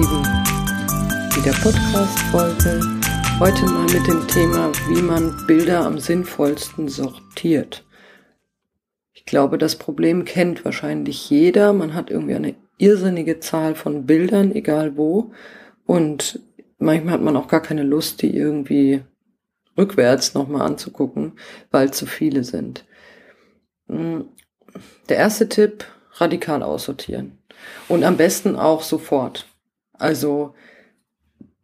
7 wieder Podcast-Folge. Heute mal mit dem Thema, wie man Bilder am sinnvollsten sortiert. Ich glaube, das Problem kennt wahrscheinlich jeder. Man hat irgendwie eine irrsinnige Zahl von Bildern, egal wo. Und manchmal hat man auch gar keine Lust, die irgendwie rückwärts nochmal anzugucken, weil zu viele sind. Hm, der erste Tipp, radikal aussortieren. Und am besten auch sofort. Also,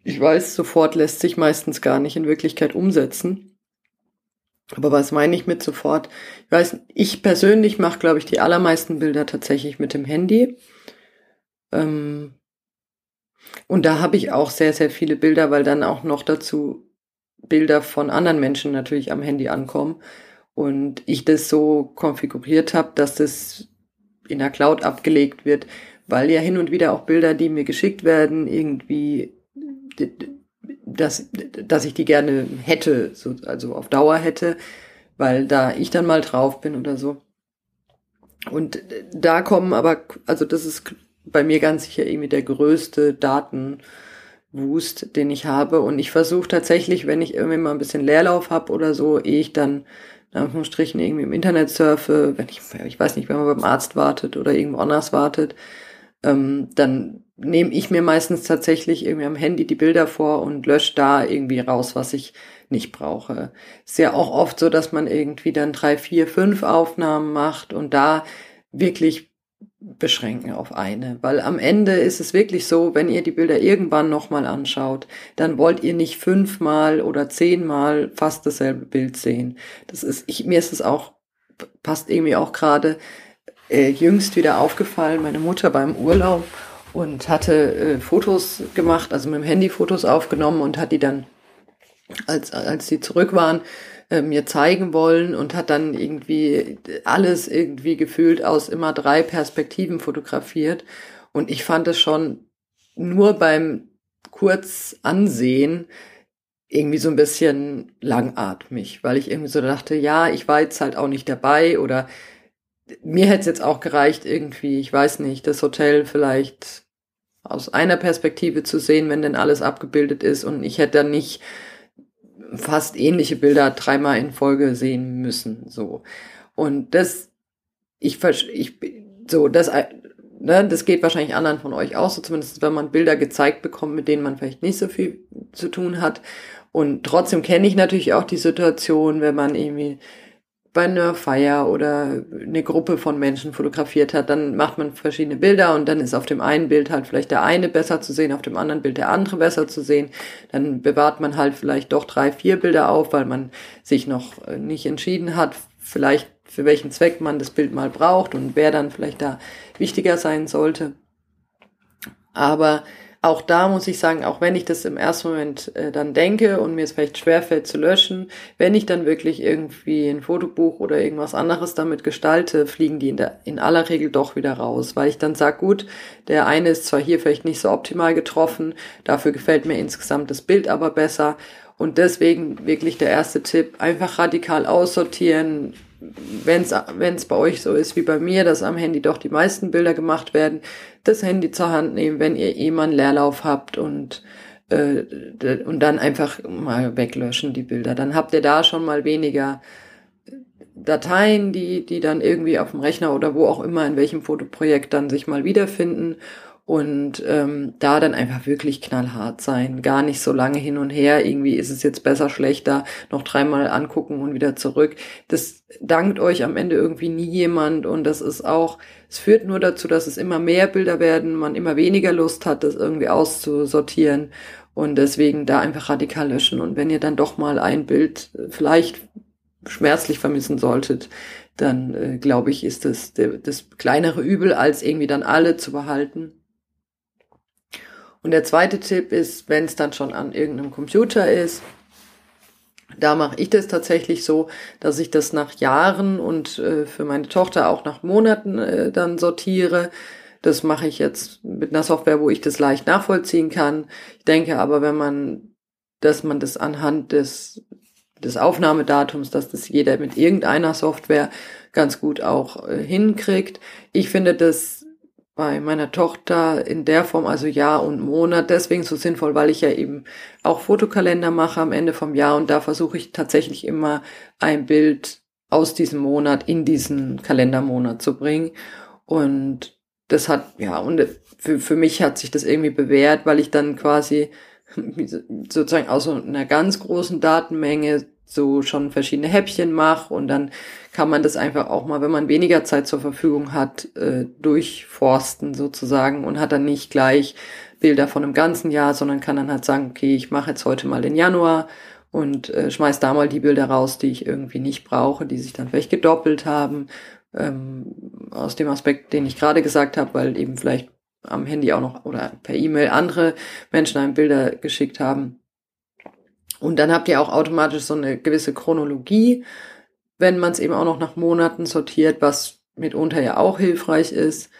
ich weiß, sofort lässt sich meistens gar nicht in Wirklichkeit umsetzen. Aber was meine ich mit sofort? Ich weiß, ich persönlich mache, glaube ich, die allermeisten Bilder tatsächlich mit dem Handy. Ähm, und da habe ich auch sehr, sehr viele Bilder, weil dann auch noch dazu Bilder von anderen Menschen natürlich am Handy ankommen. Und ich das so konfiguriert habe, dass das in der Cloud abgelegt wird, weil ja hin und wieder auch Bilder, die mir geschickt werden, irgendwie, dass, dass ich die gerne hätte, so, also auf Dauer hätte, weil da ich dann mal drauf bin oder so. Und da kommen aber, also das ist bei mir ganz sicher irgendwie der größte Datenwust, den ich habe. Und ich versuche tatsächlich, wenn ich irgendwie mal ein bisschen Leerlauf habe oder so, ehe ich dann in Anführungsstrichen irgendwie im Internet surfe, wenn ich, ich weiß nicht, wenn man beim Arzt wartet oder irgendwo anders wartet, ähm, dann nehme ich mir meistens tatsächlich irgendwie am Handy die Bilder vor und lösche da irgendwie raus, was ich nicht brauche. Ist ja auch oft so, dass man irgendwie dann drei, vier, fünf Aufnahmen macht und da wirklich beschränken auf eine, weil am Ende ist es wirklich so, wenn ihr die Bilder irgendwann nochmal anschaut, dann wollt ihr nicht fünfmal oder zehnmal fast dasselbe Bild sehen. Das ist, ich, mir ist es auch, passt irgendwie auch gerade äh, jüngst wieder aufgefallen, meine Mutter beim Urlaub und hatte äh, Fotos gemacht, also mit dem Handy Fotos aufgenommen und hat die dann, als, als sie zurück waren, äh, mir zeigen wollen und hat dann irgendwie alles irgendwie gefühlt aus immer drei Perspektiven fotografiert. Und ich fand es schon nur beim kurz ansehen irgendwie so ein bisschen langatmig, weil ich irgendwie so dachte, ja, ich war jetzt halt auch nicht dabei oder mir hätte es jetzt auch gereicht, irgendwie, ich weiß nicht, das Hotel vielleicht aus einer Perspektive zu sehen, wenn denn alles abgebildet ist und ich hätte dann nicht fast ähnliche Bilder dreimal in Folge sehen müssen, so. Und das, ich, ich, so, das, ne, das geht wahrscheinlich anderen von euch auch so, zumindest wenn man Bilder gezeigt bekommt, mit denen man vielleicht nicht so viel zu tun hat. Und trotzdem kenne ich natürlich auch die Situation, wenn man irgendwie bei einer Feier oder eine Gruppe von Menschen fotografiert hat, dann macht man verschiedene Bilder und dann ist auf dem einen Bild halt vielleicht der eine besser zu sehen, auf dem anderen Bild der andere besser zu sehen. Dann bewahrt man halt vielleicht doch drei, vier Bilder auf, weil man sich noch äh, nicht entschieden hat, vielleicht für welchen Zweck man das Bild mal braucht und wer dann vielleicht da wichtiger sein sollte. Aber auch da muss ich sagen, auch wenn ich das im ersten Moment äh, dann denke und mir es vielleicht schwerfällt zu löschen, wenn ich dann wirklich irgendwie ein Fotobuch oder irgendwas anderes damit gestalte, fliegen die in, der, in aller Regel doch wieder raus, weil ich dann sage, gut, der eine ist zwar hier vielleicht nicht so optimal getroffen, dafür gefällt mir insgesamt das Bild aber besser und deswegen wirklich der erste Tipp, einfach radikal aussortieren, wenn es bei euch so ist wie bei mir, dass am Handy doch die meisten Bilder gemacht werden, das Handy zur Hand nehmen, wenn ihr eh mal einen Leerlauf habt und äh, und dann einfach mal weglöschen die Bilder. Dann habt ihr da schon mal weniger Dateien, die die dann irgendwie auf dem Rechner oder wo auch immer in welchem Fotoprojekt dann sich mal wiederfinden und ähm, da dann einfach wirklich knallhart sein, gar nicht so lange hin und her, irgendwie ist es jetzt besser, schlechter, noch dreimal angucken und wieder zurück. Das dankt euch am Ende irgendwie nie jemand und das ist auch, es führt nur dazu, dass es immer mehr Bilder werden, man immer weniger Lust hat, das irgendwie auszusortieren und deswegen da einfach radikal löschen und wenn ihr dann doch mal ein Bild vielleicht schmerzlich vermissen solltet, dann äh, glaube ich, ist das das kleinere Übel, als irgendwie dann alle zu behalten. Und der zweite Tipp ist, wenn es dann schon an irgendeinem Computer ist, da mache ich das tatsächlich so, dass ich das nach Jahren und äh, für meine Tochter auch nach Monaten äh, dann sortiere. Das mache ich jetzt mit einer Software, wo ich das leicht nachvollziehen kann. Ich denke aber, wenn man, dass man das anhand des, des Aufnahmedatums, dass das jeder mit irgendeiner Software ganz gut auch äh, hinkriegt. Ich finde das bei meiner Tochter in der Form, also Jahr und Monat, deswegen so sinnvoll, weil ich ja eben auch Fotokalender mache am Ende vom Jahr und da versuche ich tatsächlich immer ein Bild aus diesem Monat in diesen Kalendermonat zu bringen. Und das hat, ja, und für, für mich hat sich das irgendwie bewährt, weil ich dann quasi sozusagen aus einer ganz großen Datenmenge so schon verschiedene Häppchen mache und dann kann man das einfach auch mal, wenn man weniger Zeit zur Verfügung hat, äh, durchforsten sozusagen und hat dann nicht gleich Bilder von einem ganzen Jahr, sondern kann dann halt sagen, okay, ich mache jetzt heute mal den Januar und äh, schmeiß da mal die Bilder raus, die ich irgendwie nicht brauche, die sich dann vielleicht gedoppelt haben, ähm, aus dem Aspekt, den ich gerade gesagt habe, weil eben vielleicht am Handy auch noch oder per E-Mail andere Menschen einem Bilder geschickt haben. Und dann habt ihr auch automatisch so eine gewisse Chronologie, wenn man es eben auch noch nach Monaten sortiert, was mitunter ja auch hilfreich ist.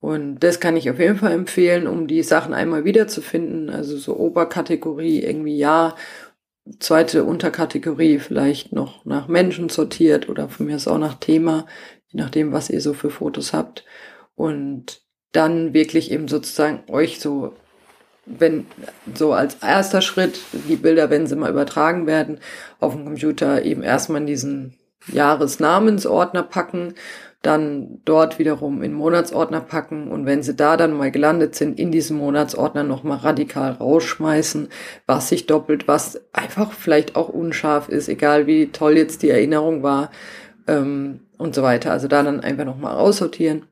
Und das kann ich auf jeden Fall empfehlen, um die Sachen einmal wiederzufinden. Also so Oberkategorie irgendwie ja, zweite Unterkategorie vielleicht noch nach Menschen sortiert oder von mir ist auch nach Thema, je nachdem, was ihr so für Fotos habt. Und dann wirklich eben sozusagen euch so wenn so als erster Schritt die Bilder, wenn sie mal übertragen werden, auf dem Computer eben erstmal in diesen Jahresnamensordner packen, dann dort wiederum in Monatsordner packen und wenn sie da dann mal gelandet sind, in diesem Monatsordner nochmal radikal rausschmeißen, was sich doppelt, was einfach vielleicht auch unscharf ist, egal wie toll jetzt die Erinnerung war ähm, und so weiter. Also da dann einfach nochmal aussortieren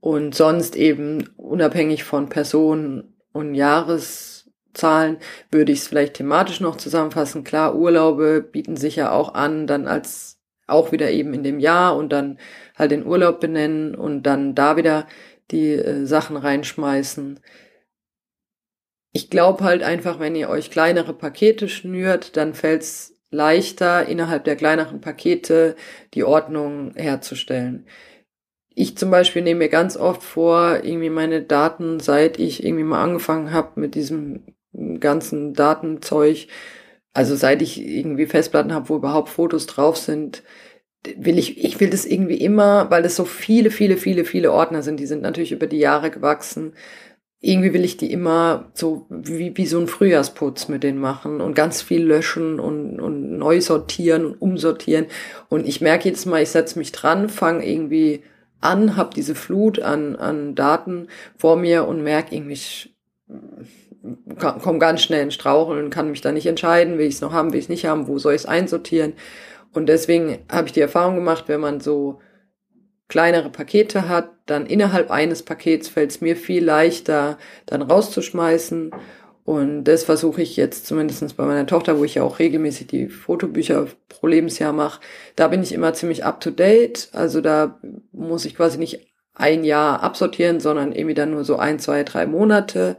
und sonst eben unabhängig von Personen und Jahreszahlen würde ich es vielleicht thematisch noch zusammenfassen. Klar, Urlaube bieten sich ja auch an, dann als auch wieder eben in dem Jahr und dann halt den Urlaub benennen und dann da wieder die äh, Sachen reinschmeißen. Ich glaube halt einfach, wenn ihr euch kleinere Pakete schnürt, dann fällt es leichter, innerhalb der kleineren Pakete die Ordnung herzustellen ich zum Beispiel nehme mir ganz oft vor, irgendwie meine Daten, seit ich irgendwie mal angefangen habe mit diesem ganzen Datenzeug, also seit ich irgendwie Festplatten habe, wo überhaupt Fotos drauf sind, will ich, ich will das irgendwie immer, weil es so viele, viele, viele, viele Ordner sind, die sind natürlich über die Jahre gewachsen. Irgendwie will ich die immer so wie, wie so ein Frühjahrsputz mit denen machen und ganz viel löschen und, und neu sortieren und umsortieren. Und ich merke jetzt mal, ich setze mich dran, fange irgendwie an, habe diese Flut an, an Daten vor mir und merke irgendwie, ich komme ganz schnell in Straucheln, kann mich da nicht entscheiden, will ich es noch haben, will ich es nicht haben, wo soll ich es einsortieren. Und deswegen habe ich die Erfahrung gemacht, wenn man so kleinere Pakete hat, dann innerhalb eines Pakets fällt es mir viel leichter, dann rauszuschmeißen und das versuche ich jetzt zumindestens bei meiner Tochter, wo ich ja auch regelmäßig die Fotobücher pro Lebensjahr mache. Da bin ich immer ziemlich up-to-date. Also da muss ich quasi nicht ein Jahr absortieren, sondern irgendwie dann nur so ein, zwei, drei Monate,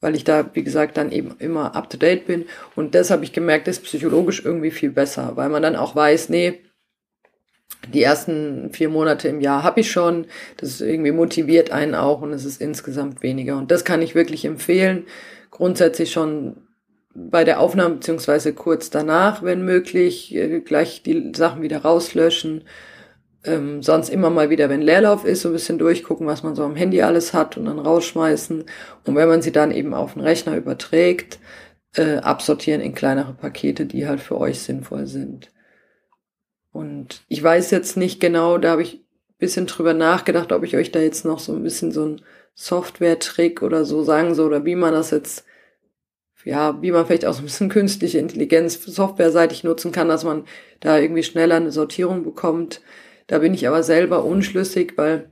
weil ich da, wie gesagt, dann eben immer up-to-date bin. Und das habe ich gemerkt, ist psychologisch irgendwie viel besser, weil man dann auch weiß, nee, die ersten vier Monate im Jahr habe ich schon. Das irgendwie motiviert einen auch und es ist insgesamt weniger. Und das kann ich wirklich empfehlen grundsätzlich schon bei der Aufnahme beziehungsweise kurz danach, wenn möglich, äh, gleich die Sachen wieder rauslöschen. Ähm, sonst immer mal wieder, wenn Leerlauf ist, so ein bisschen durchgucken, was man so am Handy alles hat und dann rausschmeißen. Und wenn man sie dann eben auf den Rechner überträgt, äh, absortieren in kleinere Pakete, die halt für euch sinnvoll sind. Und ich weiß jetzt nicht genau, da habe ich ein bisschen drüber nachgedacht, ob ich euch da jetzt noch so ein bisschen so ein Software-Trick oder so sagen soll oder wie man das jetzt, ja, wie man vielleicht auch so ein bisschen künstliche Intelligenz softwareseitig nutzen kann, dass man da irgendwie schneller eine Sortierung bekommt. Da bin ich aber selber unschlüssig, weil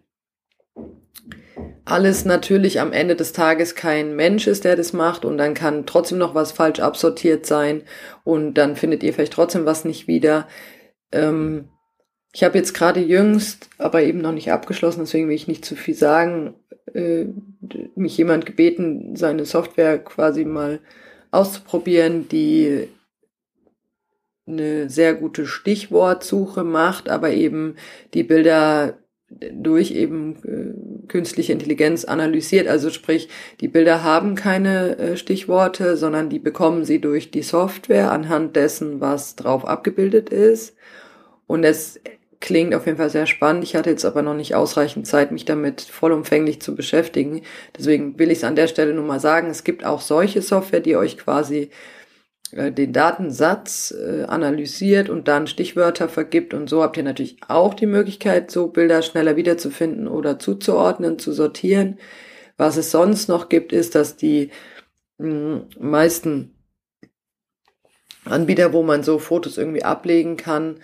alles natürlich am Ende des Tages kein Mensch ist, der das macht und dann kann trotzdem noch was falsch absortiert sein und dann findet ihr vielleicht trotzdem was nicht wieder. Ähm, ich habe jetzt gerade jüngst, aber eben noch nicht abgeschlossen, deswegen will ich nicht zu viel sagen, äh, mich jemand gebeten, seine Software quasi mal auszuprobieren, die eine sehr gute Stichwortsuche macht, aber eben die Bilder durch eben äh, künstliche Intelligenz analysiert. Also sprich, die Bilder haben keine äh, Stichworte, sondern die bekommen sie durch die Software anhand dessen, was drauf abgebildet ist. Und es klingt auf jeden Fall sehr spannend. Ich hatte jetzt aber noch nicht ausreichend Zeit, mich damit vollumfänglich zu beschäftigen. Deswegen will ich es an der Stelle nur mal sagen, es gibt auch solche Software, die euch quasi den Datensatz äh, analysiert und dann Stichwörter vergibt. Und so habt ihr natürlich auch die Möglichkeit, so Bilder schneller wiederzufinden oder zuzuordnen, zu sortieren. Was es sonst noch gibt, ist, dass die mh, meisten Anbieter, wo man so Fotos irgendwie ablegen kann,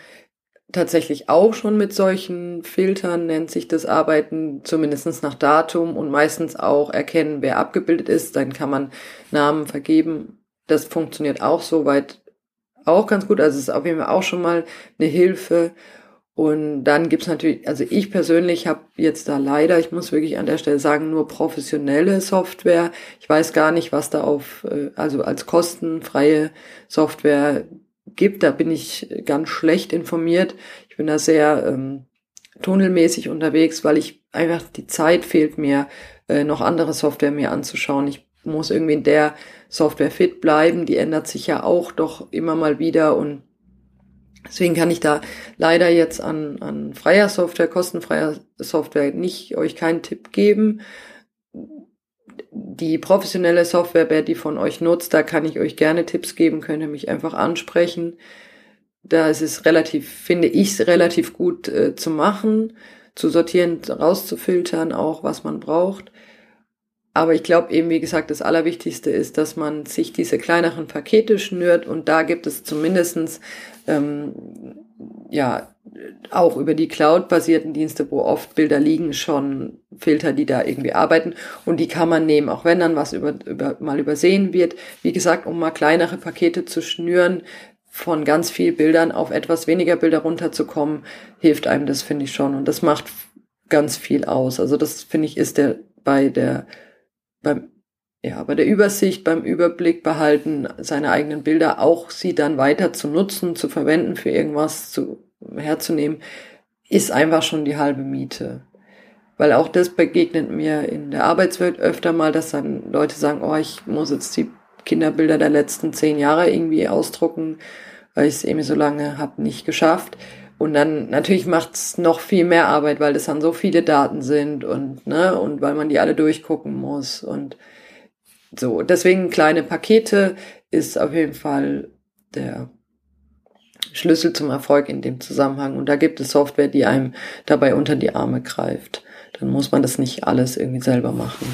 tatsächlich auch schon mit solchen Filtern, nennt sich das Arbeiten, zumindestens nach Datum und meistens auch erkennen, wer abgebildet ist. Dann kann man Namen vergeben. Das funktioniert auch soweit auch ganz gut. Also es ist auf jeden Fall auch schon mal eine Hilfe. Und dann gibt's natürlich, also ich persönlich habe jetzt da leider, ich muss wirklich an der Stelle sagen, nur professionelle Software. Ich weiß gar nicht, was da auf, äh, also als kostenfreie Software gibt. Da bin ich ganz schlecht informiert. Ich bin da sehr ähm, tunnelmäßig unterwegs, weil ich einfach die Zeit fehlt mir, äh, noch andere Software mir anzuschauen. Ich muss irgendwie in der Software fit bleiben. Die ändert sich ja auch doch immer mal wieder und Deswegen kann ich da leider jetzt an, an freier Software, kostenfreier Software nicht euch keinen Tipp geben. Die professionelle Software, wer die von euch nutzt, da kann ich euch gerne Tipps geben, könnt ihr mich einfach ansprechen. Da ist es relativ, finde ich es relativ gut äh, zu machen, zu sortieren, rauszufiltern, auch was man braucht. Aber ich glaube eben, wie gesagt, das Allerwichtigste ist, dass man sich diese kleineren Pakete schnürt und da gibt es zumindestens ähm, ja auch über die Cloud-basierten Dienste, wo oft Bilder liegen, schon Filter, die da irgendwie arbeiten und die kann man nehmen, auch wenn dann was über, über, mal übersehen wird. Wie gesagt, um mal kleinere Pakete zu schnüren, von ganz viel Bildern auf etwas weniger Bilder runterzukommen, hilft einem das, finde ich schon. Und das macht ganz viel aus. Also das, finde ich, ist der bei der beim, ja, bei der Übersicht, beim Überblick behalten, seine eigenen Bilder auch sie dann weiter zu nutzen, zu verwenden, für irgendwas zu, herzunehmen, ist einfach schon die halbe Miete. Weil auch das begegnet mir in der Arbeitswelt öfter mal, dass dann Leute sagen, oh, ich muss jetzt die Kinderbilder der letzten zehn Jahre irgendwie ausdrucken, weil ich es eben so lange habe nicht geschafft. Und dann natürlich macht's noch viel mehr Arbeit, weil das dann so viele Daten sind und ne und weil man die alle durchgucken muss und so. Deswegen kleine Pakete ist auf jeden Fall der Schlüssel zum Erfolg in dem Zusammenhang. Und da gibt es Software, die einem dabei unter die Arme greift. Dann muss man das nicht alles irgendwie selber machen.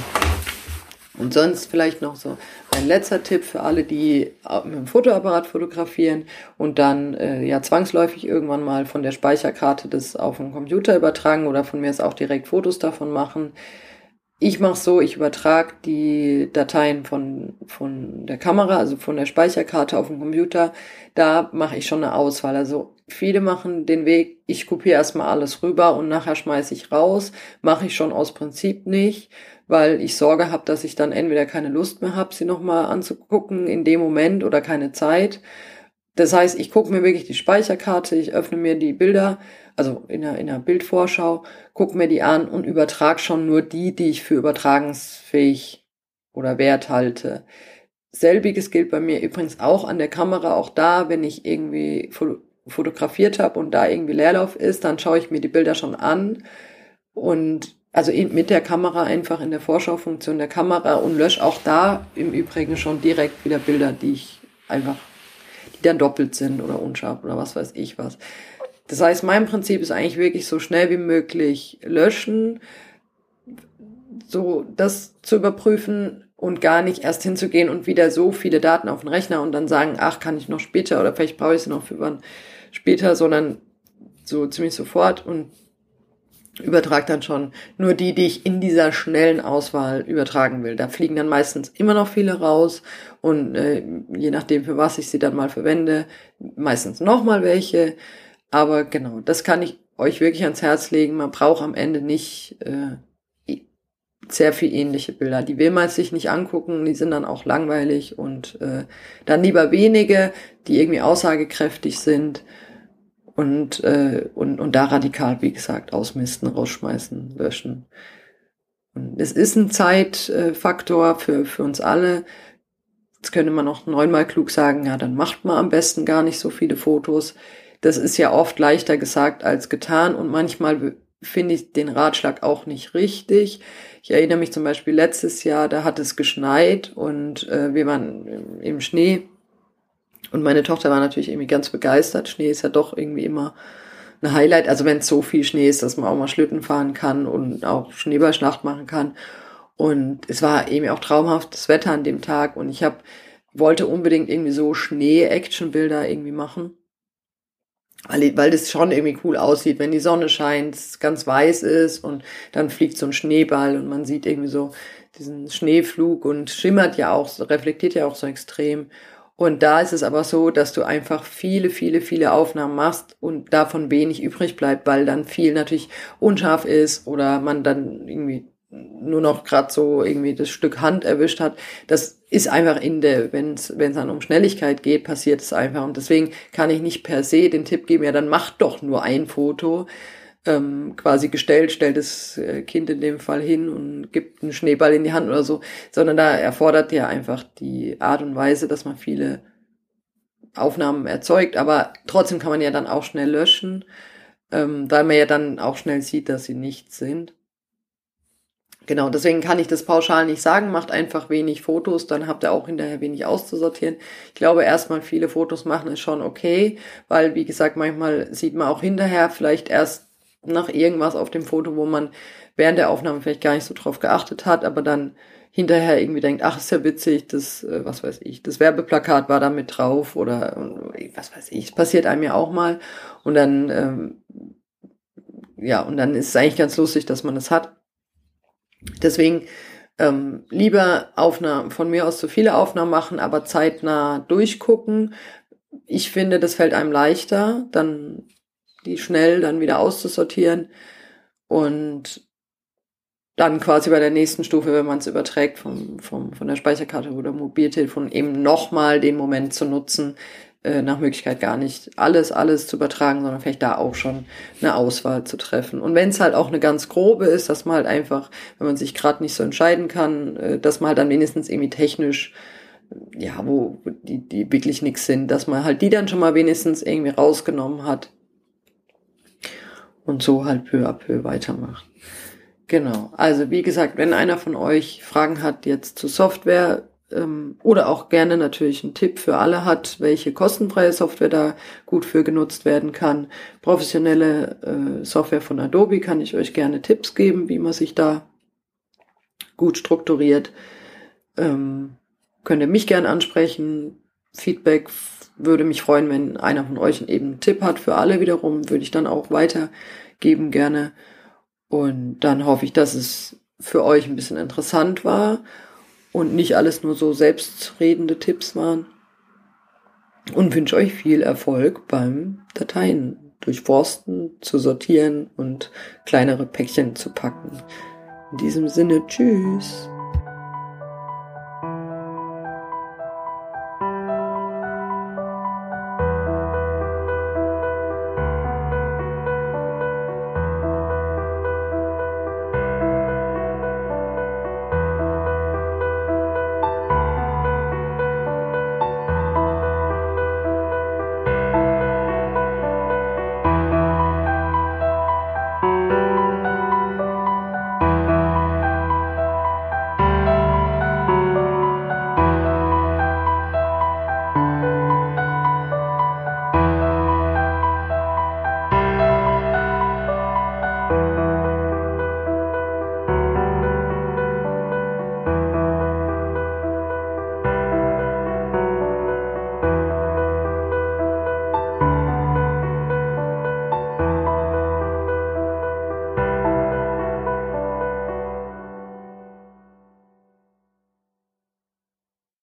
Und sonst vielleicht noch so ein letzter Tipp für alle, die mit dem Fotoapparat fotografieren und dann äh, ja zwangsläufig irgendwann mal von der Speicherkarte das auf den Computer übertragen oder von mir ist auch direkt Fotos davon machen. Ich mache so, ich übertrage die Dateien von, von der Kamera, also von der Speicherkarte auf den Computer. Da mache ich schon eine Auswahl. Also viele machen den Weg, ich kopiere erstmal alles rüber und nachher schmeiße ich raus. Mache ich schon aus Prinzip nicht weil ich Sorge habe, dass ich dann entweder keine Lust mehr habe, sie nochmal anzugucken in dem Moment oder keine Zeit. Das heißt, ich gucke mir wirklich die Speicherkarte, ich öffne mir die Bilder, also in der, in der Bildvorschau, gucke mir die an und übertrage schon nur die, die ich für übertragensfähig oder wert halte. Selbiges gilt bei mir übrigens auch an der Kamera, auch da, wenn ich irgendwie fotografiert habe und da irgendwie Leerlauf ist, dann schaue ich mir die Bilder schon an und also mit der Kamera einfach in der Vorschaufunktion der Kamera und lösche auch da im Übrigen schon direkt wieder Bilder, die ich einfach, die dann doppelt sind oder unscharf oder was weiß ich was. Das heißt, mein Prinzip ist eigentlich wirklich so schnell wie möglich löschen, so das zu überprüfen und gar nicht erst hinzugehen und wieder so viele Daten auf den Rechner und dann sagen, ach, kann ich noch später oder vielleicht brauche ich sie noch für wann später, sondern so ziemlich sofort und übertrage dann schon nur die, die ich in dieser schnellen Auswahl übertragen will. Da fliegen dann meistens immer noch viele raus und äh, je nachdem, für was ich sie dann mal verwende, meistens nochmal welche. Aber genau, das kann ich euch wirklich ans Herz legen. Man braucht am Ende nicht äh, sehr viel ähnliche Bilder. Die will man sich nicht angucken, die sind dann auch langweilig und äh, dann lieber wenige, die irgendwie aussagekräftig sind und, äh, und, und da radikal, wie gesagt, ausmisten, rausschmeißen, löschen. Und es ist ein Zeitfaktor für, für uns alle. Jetzt könnte man noch neunmal klug sagen, ja, dann macht man am besten gar nicht so viele Fotos. das ist ja oft leichter gesagt als getan und manchmal finde ich den Ratschlag auch nicht richtig. Ich erinnere mich zum Beispiel letztes Jahr, da hat es geschneit und äh, wir waren im Schnee und meine Tochter war natürlich irgendwie ganz begeistert. Schnee ist ja doch irgendwie immer ein Highlight. Also wenn es so viel Schnee ist, dass man auch mal Schlitten fahren kann und auch Schneeballschlacht machen kann. Und es war eben auch traumhaftes Wetter an dem Tag und ich habe wollte unbedingt irgendwie so Schnee-Action-Bilder irgendwie machen. Weil, weil das schon irgendwie cool aussieht, wenn die Sonne scheint, ganz weiß ist und dann fliegt so ein Schneeball und man sieht irgendwie so diesen Schneeflug und schimmert ja auch, reflektiert ja auch so extrem. Und da ist es aber so, dass du einfach viele, viele, viele Aufnahmen machst und davon wenig übrig bleibt, weil dann viel natürlich unscharf ist oder man dann irgendwie nur noch gerade so irgendwie das Stück Hand erwischt hat. Das ist einfach in der, wenn es dann um Schnelligkeit geht, passiert es einfach. Und deswegen kann ich nicht per se den Tipp geben, ja, dann mach doch nur ein Foto, ähm, quasi gestellt, stellt das äh, Kind in dem Fall hin und gibt einen Schneeball in die Hand oder so, sondern da erfordert ja einfach die Art und Weise, dass man viele Aufnahmen erzeugt, aber trotzdem kann man ja dann auch schnell löschen, ähm, weil man ja dann auch schnell sieht, dass sie nichts sind. Genau, deswegen kann ich das pauschal nicht sagen. Macht einfach wenig Fotos, dann habt ihr auch hinterher wenig auszusortieren. Ich glaube, erstmal viele Fotos machen ist schon okay, weil, wie gesagt, manchmal sieht man auch hinterher vielleicht erst nach irgendwas auf dem Foto, wo man während der Aufnahme vielleicht gar nicht so drauf geachtet hat, aber dann hinterher irgendwie denkt, ach, ist ja witzig, das, äh, was weiß ich, das Werbeplakat war da mit drauf oder was weiß ich, es passiert einem ja auch mal und dann, ähm, ja, und dann ist es eigentlich ganz lustig, dass man das hat. Deswegen ähm, lieber Aufnahmen, von mir aus so viele Aufnahmen machen, aber zeitnah durchgucken. Ich finde, das fällt einem leichter, dann die schnell dann wieder auszusortieren und dann quasi bei der nächsten Stufe, wenn man es überträgt vom, vom, von der Speicherkarte oder Mobiltelefon, eben nochmal den Moment zu nutzen, äh, nach Möglichkeit gar nicht alles, alles zu übertragen, sondern vielleicht da auch schon eine Auswahl zu treffen. Und wenn es halt auch eine ganz grobe ist, dass man halt einfach, wenn man sich gerade nicht so entscheiden kann, äh, dass man halt dann wenigstens irgendwie technisch ja, wo die, die wirklich nichts sind, dass man halt die dann schon mal wenigstens irgendwie rausgenommen hat und so halt peu à peu weitermacht. Genau. Also wie gesagt, wenn einer von euch Fragen hat jetzt zu Software ähm, oder auch gerne natürlich einen Tipp für alle hat, welche kostenfreie Software da gut für genutzt werden kann, professionelle äh, Software von Adobe kann ich euch gerne Tipps geben, wie man sich da gut strukturiert. Ähm, könnt ihr mich gerne ansprechen. Feedback würde mich freuen, wenn einer von euch eben einen Tipp hat für alle wiederum, würde ich dann auch weitergeben gerne. Und dann hoffe ich, dass es für euch ein bisschen interessant war und nicht alles nur so selbstredende Tipps waren. Und wünsche euch viel Erfolg beim Dateien durchforsten, zu sortieren und kleinere Päckchen zu packen. In diesem Sinne, tschüss.